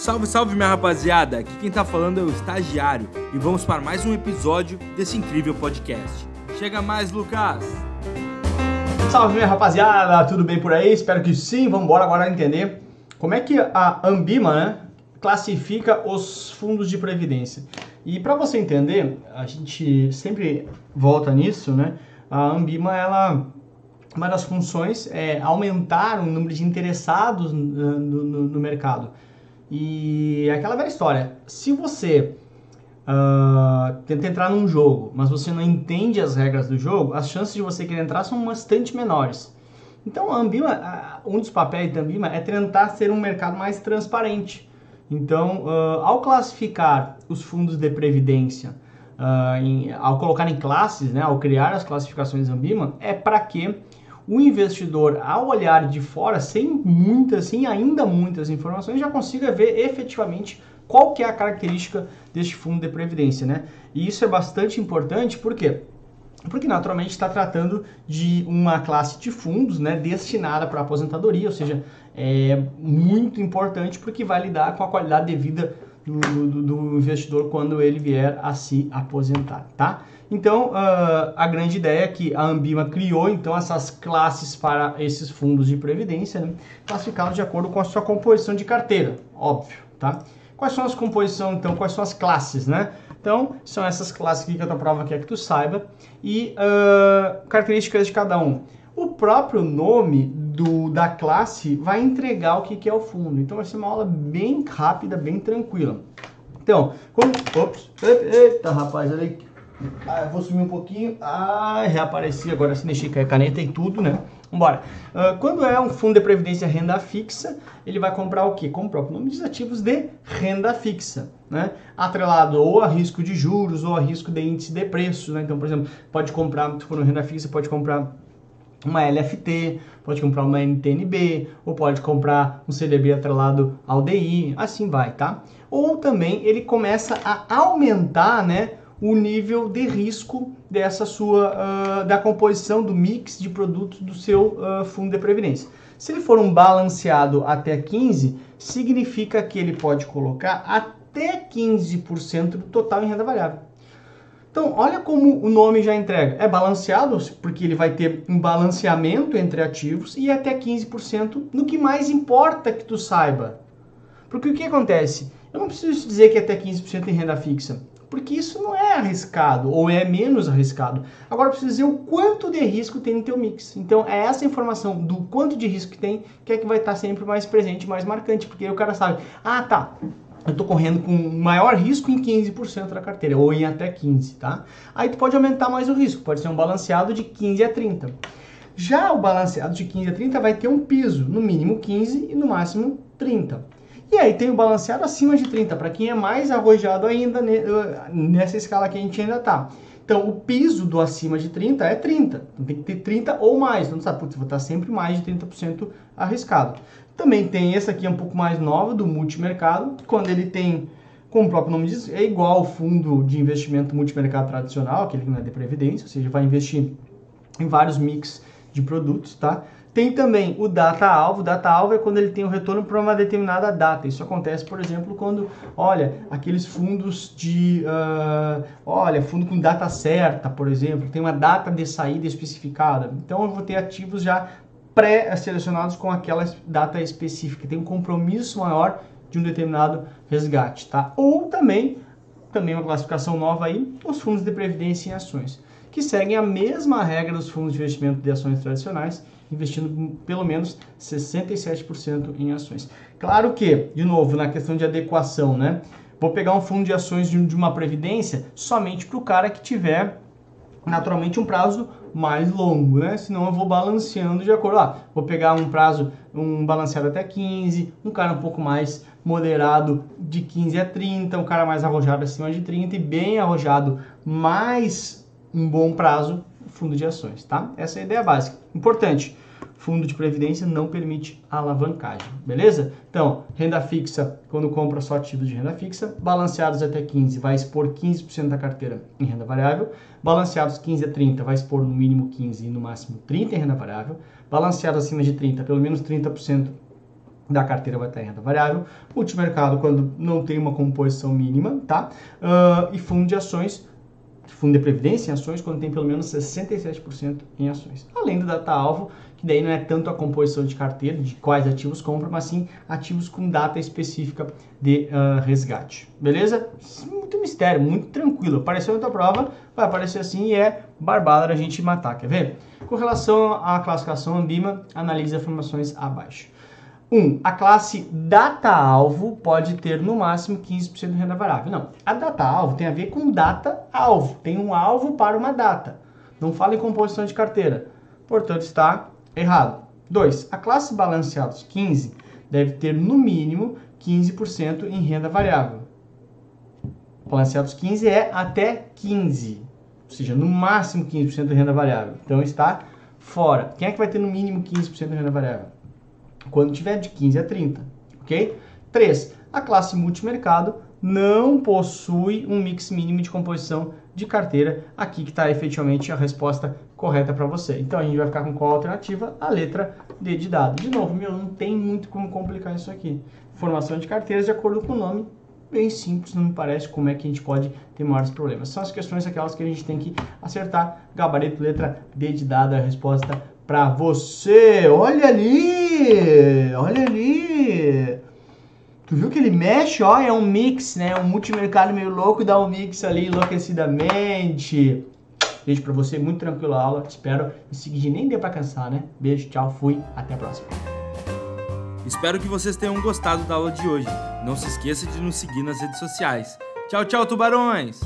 Salve, salve minha rapaziada! Aqui quem tá falando é o estagiário e vamos para mais um episódio desse incrível podcast. Chega mais, Lucas! Salve minha rapaziada, tudo bem por aí? Espero que sim. Vamos embora agora entender como é que a Ambima né, classifica os fundos de previdência. E para você entender, a gente sempre volta nisso, né? A Ambima ela uma das funções é aumentar o número de interessados no, no, no mercado. E é aquela velha história. Se você uh, tenta entrar num jogo, mas você não entende as regras do jogo, as chances de você querer entrar são bastante menores. Então, a Ambima, um dos papéis da Ambima é tentar ser um mercado mais transparente. Então, uh, ao classificar os fundos de previdência, uh, em, ao colocar em classes, né, ao criar as classificações Ambima, é para que o investidor, ao olhar de fora, sem muitas, sem ainda muitas informações, já consiga ver efetivamente qual que é a característica deste fundo de previdência, né? E isso é bastante importante, por quê? Porque naturalmente está tratando de uma classe de fundos, né, destinada para aposentadoria, ou seja, é muito importante porque vai lidar com a qualidade de vida do, do, do investidor quando ele vier a se aposentar, tá? Então, uh, a grande ideia é que a Ambima criou então essas classes para esses fundos de previdência, né? classificados de acordo com a sua composição de carteira, óbvio, tá? Quais são as composições, então, quais são as classes, né? Então, são essas classes aqui que eu tô prova que é que tu saiba e uh, características de cada um. O próprio nome do, da classe vai entregar o que, que é o fundo. Então, vai ser uma aula bem rápida, bem tranquila. Então, quando... Ops, eita, rapaz, olha aí ah, vou sumir um pouquinho. Ah, reapareci agora se mexer com a caneta e tudo, né? Vambora. Uh, quando é um fundo de previdência renda fixa, ele vai comprar o quê? Como o próprio nome diz, ativos de renda fixa, né? Atrelado ou a risco de juros ou a risco de índice de preço, né? Então, por exemplo, pode comprar, se for renda fixa, pode comprar uma LFT, pode comprar uma NTNB, ou pode comprar um CDB atrelado ao DI, assim vai, tá? Ou também ele começa a aumentar, né? o nível de risco dessa sua uh, da composição do mix de produtos do seu uh, fundo de previdência. Se ele for um balanceado até 15, significa que ele pode colocar até 15% do total em renda variável. Então, olha como o nome já entrega. É balanceado, porque ele vai ter um balanceamento entre ativos e até 15% no que mais importa que tu saiba. Porque o que acontece? Eu não preciso dizer que é até 15% em renda fixa porque isso não é arriscado ou é menos arriscado. Agora eu preciso dizer o quanto de risco tem no teu mix. Então é essa informação do quanto de risco que tem que é que vai estar sempre mais presente, mais marcante, porque aí o cara sabe, ah tá, eu estou correndo com maior risco em 15% da carteira, ou em até 15%, tá? Aí tu pode aumentar mais o risco, pode ser um balanceado de 15 a 30. Já o balanceado de 15 a 30 vai ter um piso, no mínimo 15 e no máximo 30. E aí tem o balanceado acima de 30, para quem é mais arrojado ainda nessa escala que a gente ainda está. Então, o piso do acima de 30 é 30. Então, tem que ter 30 ou mais. Então, sabe, putz, vou estar sempre mais de 30% arriscado. Também tem esse aqui, um pouco mais nova, do multimercado, quando ele tem, como o próprio nome diz, é igual ao fundo de investimento multimercado tradicional, aquele que não é de previdência, ou seja, vai investir em vários mix de produtos, tá? Tem também o data-alvo. Data-alvo é quando ele tem o retorno para uma determinada data. Isso acontece, por exemplo, quando, olha, aqueles fundos de, uh, olha, fundo com data certa, por exemplo, tem uma data de saída especificada. Então, eu vou ter ativos já pré-selecionados com aquela data específica. Tem um compromisso maior de um determinado resgate, tá? Ou também, também uma classificação nova aí, os fundos de previdência em ações, que seguem a mesma regra dos fundos de investimento de ações tradicionais, investindo pelo menos 67% em ações. Claro que, de novo, na questão de adequação, né? Vou pegar um fundo de ações de uma previdência somente para o cara que tiver naturalmente um prazo mais longo, né? Senão eu vou balanceando de acordo. Ah, vou pegar um prazo, um balanceado até 15, um cara um pouco mais moderado de 15 a 30, um cara mais arrojado acima de 30 e bem arrojado mais um bom prazo fundo de ações, tá? Essa é a ideia básica. Importante, fundo de previdência não permite alavancagem, beleza? Então, renda fixa, quando compra só ativos de renda fixa, balanceados até 15 vai expor 15% da carteira em renda variável, balanceados 15 a 30 vai expor no mínimo 15 e no máximo 30 em renda variável, balanceados acima de 30, pelo menos 30% da carteira vai estar em renda variável, multimercado quando não tem uma composição mínima, tá? Uh, e fundo de ações, fundo de previdência em ações quando tem pelo menos 67% em ações. Além do data-alvo, que daí não é tanto a composição de carteira, de quais ativos compra, mas sim ativos com data específica de uh, resgate. Beleza? Muito mistério, muito tranquilo. Apareceu tua prova, vai aparecer assim e é barbada a gente matar. Quer ver? Com relação à classificação Ambima, analise as informações abaixo. 1. Um, a classe data-alvo pode ter no máximo 15% de renda variável. Não, a data-alvo tem a ver com data-alvo. Tem um alvo para uma data. Não fala em composição de carteira. Portanto, está errado. 2. A classe balanceados 15 deve ter no mínimo 15% em renda variável. Balanceados 15 é até 15, ou seja, no máximo 15% de renda variável. Então está fora. Quem é que vai ter no mínimo 15% de renda variável? Quando tiver de 15 a 30, ok? 3. A classe multimercado não possui um mix mínimo de composição de carteira. Aqui que está efetivamente a resposta correta para você. Então a gente vai ficar com qual alternativa? A letra D de dado. De novo, meu, não tem muito como complicar isso aqui. Formação de carteiras de acordo com o nome, bem simples, não me parece como é que a gente pode ter maiores problemas. São as questões aquelas que a gente tem que acertar. Gabarito, letra D de dado, a resposta para você. Olha ali, olha ali. Tu viu que ele mexe, ó, é um mix, né? Um multimercado meio louco dá um mix ali enlouquecidamente. Beijo pra você, muito tranquilo a aula. Espero em seguir, nem deu pra cansar, né? Beijo, tchau, fui, até a próxima. Espero que vocês tenham gostado da aula de hoje. Não se esqueça de nos seguir nas redes sociais. Tchau, tchau, tubarões!